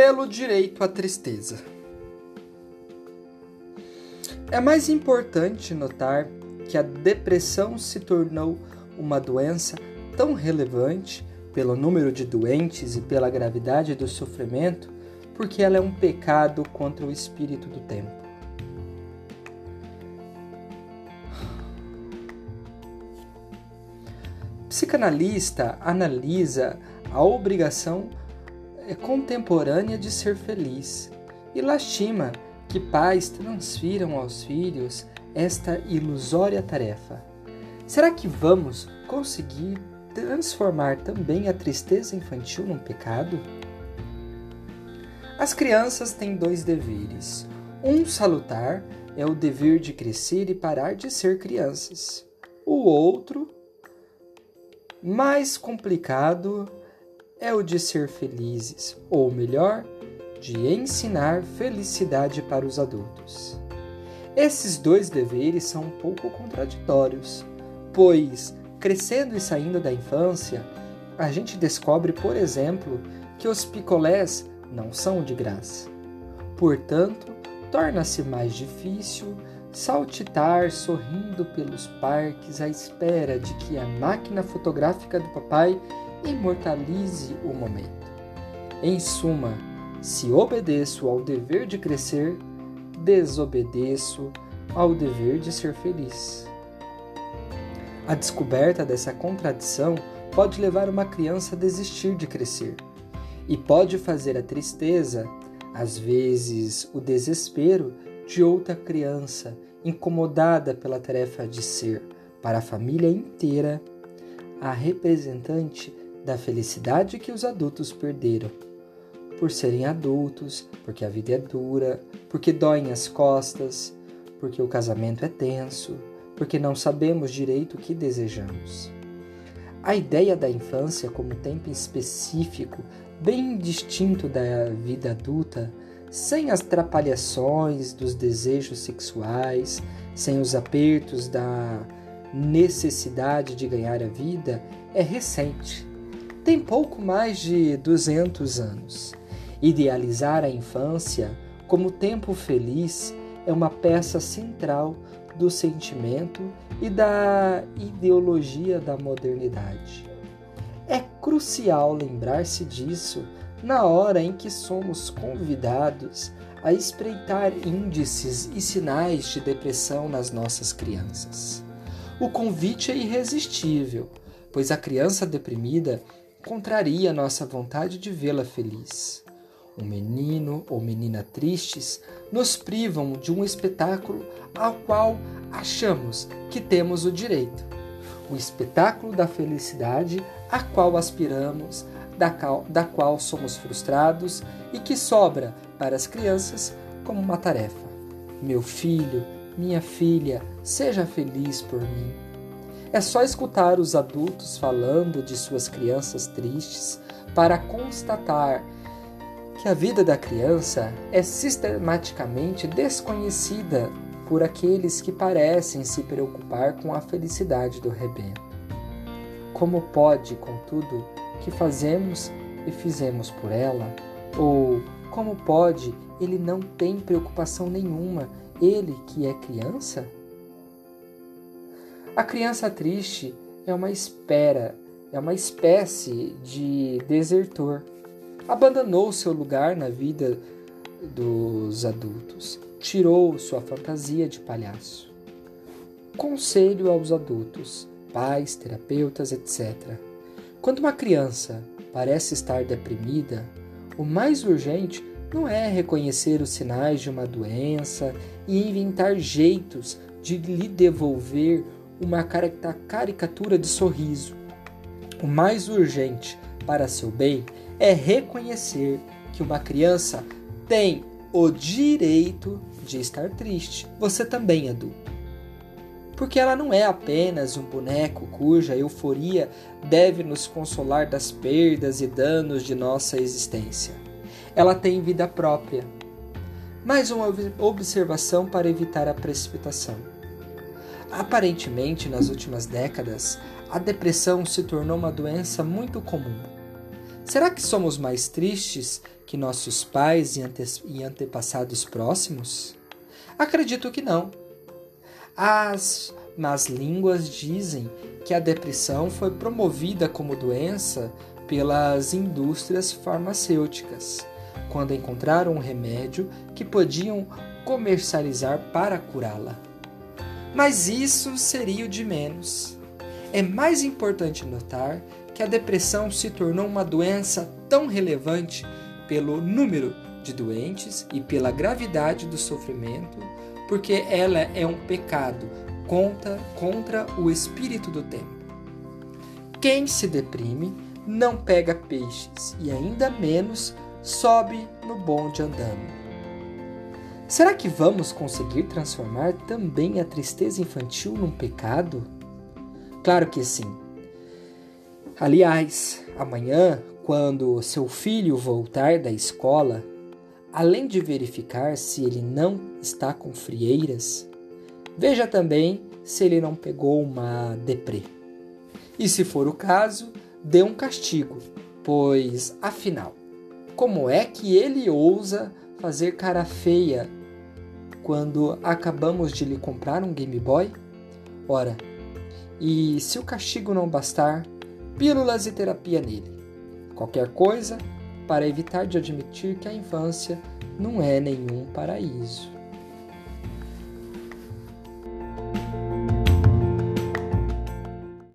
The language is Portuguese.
pelo direito à tristeza. É mais importante notar que a depressão se tornou uma doença tão relevante pelo número de doentes e pela gravidade do sofrimento, porque ela é um pecado contra o espírito do tempo. Psicanalista analisa a obrigação é contemporânea de ser feliz e lastima que pais transfiram aos filhos esta ilusória tarefa. Será que vamos conseguir transformar também a tristeza infantil num pecado? As crianças têm dois deveres. Um salutar é o dever de crescer e parar de ser crianças. O outro, mais complicado, é o de ser felizes, ou melhor, de ensinar felicidade para os adultos. Esses dois deveres são um pouco contraditórios, pois, crescendo e saindo da infância, a gente descobre, por exemplo, que os picolés não são de graça. Portanto, torna-se mais difícil saltitar sorrindo pelos parques à espera de que a máquina fotográfica do papai imortalize o momento. Em suma, se obedeço ao dever de crescer, desobedeço ao dever de ser feliz. A descoberta dessa contradição pode levar uma criança a desistir de crescer e pode fazer a tristeza, às vezes o desespero, de outra criança incomodada pela tarefa de ser, para a família inteira, a representante da felicidade que os adultos perderam. Por serem adultos, porque a vida é dura, porque doem as costas, porque o casamento é tenso, porque não sabemos direito o que desejamos. A ideia da infância como tempo específico, bem distinto da vida adulta, sem as trapalhações dos desejos sexuais, sem os apertos da necessidade de ganhar a vida, é recente tem pouco mais de 200 anos. Idealizar a infância como tempo feliz é uma peça central do sentimento e da ideologia da modernidade. É crucial lembrar-se disso na hora em que somos convidados a espreitar índices e sinais de depressão nas nossas crianças. O convite é irresistível, pois a criança deprimida contraria nossa vontade de vê-la feliz. Um menino ou menina tristes nos privam de um espetáculo ao qual achamos que temos o direito. O espetáculo da felicidade a qual aspiramos, da qual, da qual somos frustrados e que sobra para as crianças como uma tarefa. Meu filho, minha filha, seja feliz por mim. É só escutar os adultos falando de suas crianças tristes para constatar que a vida da criança é sistematicamente desconhecida por aqueles que parecem se preocupar com a felicidade do rebento. Como pode, contudo, que fazemos e fizemos por ela? Ou como pode ele não tem preocupação nenhuma, ele que é criança? A criança triste é uma espera, é uma espécie de desertor. Abandonou seu lugar na vida dos adultos, tirou sua fantasia de palhaço. Conselho aos adultos, pais, terapeutas, etc. Quando uma criança parece estar deprimida, o mais urgente não é reconhecer os sinais de uma doença e inventar jeitos de lhe devolver uma caricatura de sorriso. O mais urgente para seu bem é reconhecer que uma criança tem o direito de estar triste. Você também, adulto. Porque ela não é apenas um boneco cuja euforia deve nos consolar das perdas e danos de nossa existência. Ela tem vida própria. Mais uma observação para evitar a precipitação. Aparentemente, nas últimas décadas, a depressão se tornou uma doença muito comum. Será que somos mais tristes que nossos pais e, ante e antepassados próximos? Acredito que não. As más línguas dizem que a depressão foi promovida como doença pelas indústrias farmacêuticas, quando encontraram um remédio que podiam comercializar para curá-la. Mas isso seria o de menos. É mais importante notar que a depressão se tornou uma doença tão relevante pelo número de doentes e pela gravidade do sofrimento, porque ela é um pecado contra, contra o espírito do tempo. Quem se deprime não pega peixes e ainda menos sobe no bonde andando. Será que vamos conseguir transformar também a tristeza infantil num pecado? Claro que sim. Aliás, amanhã, quando seu filho voltar da escola, além de verificar se ele não está com frieiras, veja também se ele não pegou uma deprê. E se for o caso, dê um castigo, pois, afinal, como é que ele ousa fazer cara feia quando acabamos de lhe comprar um Game Boy? Ora, e se o castigo não bastar, pílulas e terapia nele. Qualquer coisa para evitar de admitir que a infância não é nenhum paraíso.